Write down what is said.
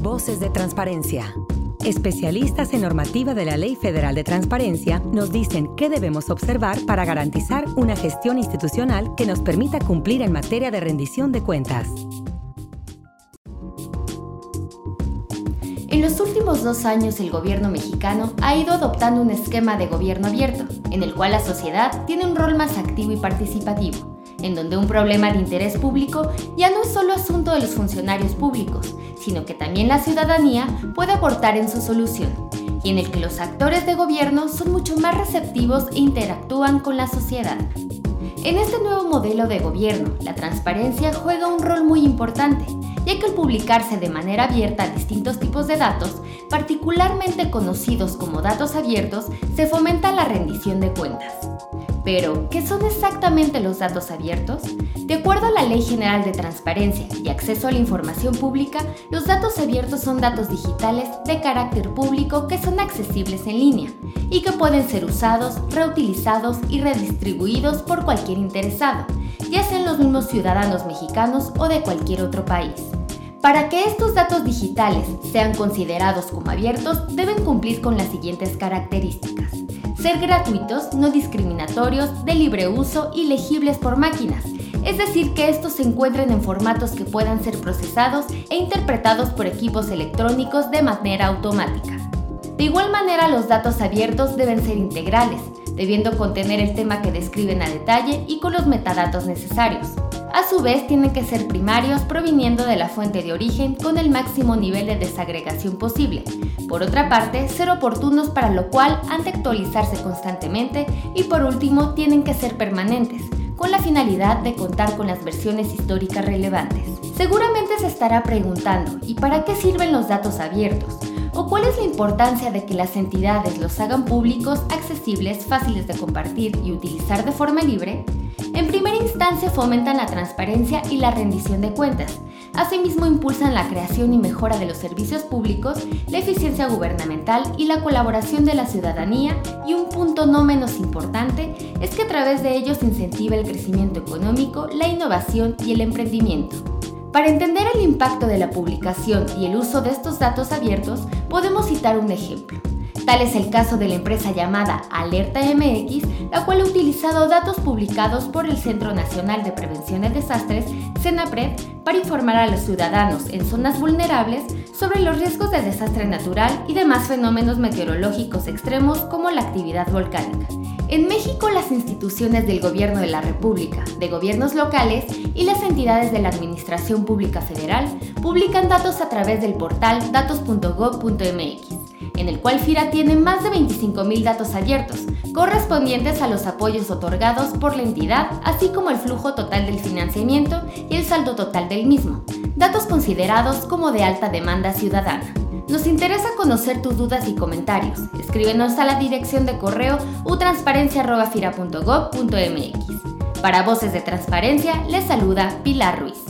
Voces de Transparencia. Especialistas en normativa de la Ley Federal de Transparencia nos dicen qué debemos observar para garantizar una gestión institucional que nos permita cumplir en materia de rendición de cuentas. En los últimos dos años el gobierno mexicano ha ido adoptando un esquema de gobierno abierto, en el cual la sociedad tiene un rol más activo y participativo en donde un problema de interés público ya no es solo asunto de los funcionarios públicos, sino que también la ciudadanía puede aportar en su solución, y en el que los actores de gobierno son mucho más receptivos e interactúan con la sociedad. En este nuevo modelo de gobierno, la transparencia juega un rol muy importante, ya que al publicarse de manera abierta distintos tipos de datos, particularmente conocidos como datos abiertos, se fomenta la rendición de cuentas. Pero, ¿qué son exactamente los datos abiertos? De acuerdo a la Ley General de Transparencia y Acceso a la Información Pública, los datos abiertos son datos digitales de carácter público que son accesibles en línea y que pueden ser usados, reutilizados y redistribuidos por cualquier interesado, ya sean los mismos ciudadanos mexicanos o de cualquier otro país. Para que estos datos digitales sean considerados como abiertos, deben cumplir con las siguientes características ser gratuitos, no discriminatorios, de libre uso y legibles por máquinas, es decir, que estos se encuentren en formatos que puedan ser procesados e interpretados por equipos electrónicos de manera automática. De igual manera, los datos abiertos deben ser integrales, debiendo contener el tema que describen a detalle y con los metadatos necesarios. A su vez, tienen que ser primarios proviniendo de la fuente de origen con el máximo nivel de desagregación posible. Por otra parte, ser oportunos para lo cual han de actualizarse constantemente y por último, tienen que ser permanentes, con la finalidad de contar con las versiones históricas relevantes. Seguramente se estará preguntando, ¿y para qué sirven los datos abiertos? ¿O cuál es la importancia de que las entidades los hagan públicos, accesibles, fáciles de compartir y utilizar de forma libre? En primera instancia fomentan la transparencia y la rendición de cuentas. Asimismo impulsan la creación y mejora de los servicios públicos, la eficiencia gubernamental y la colaboración de la ciudadanía y un punto no menos importante es que a través de ellos incentiva el crecimiento económico, la innovación y el emprendimiento. Para entender el impacto de la publicación y el uso de estos datos abiertos, podemos citar un ejemplo. Tal es el caso de la empresa llamada Alerta MX, la cual ha utilizado datos publicados por el Centro Nacional de Prevención de Desastres, CENAPRED, para informar a los ciudadanos en zonas vulnerables sobre los riesgos de desastre natural y demás fenómenos meteorológicos extremos como la actividad volcánica. En México, las instituciones del Gobierno de la República, de gobiernos locales y las entidades de la Administración Pública Federal publican datos a través del portal datos.gov.mx en el cual FIRA tiene más de 25.000 datos abiertos, correspondientes a los apoyos otorgados por la entidad, así como el flujo total del financiamiento y el saldo total del mismo, datos considerados como de alta demanda ciudadana. Nos interesa conocer tus dudas y comentarios. Escríbenos a la dirección de correo utransparencia.fira.gov.mx. Para Voces de Transparencia, les saluda Pilar Ruiz.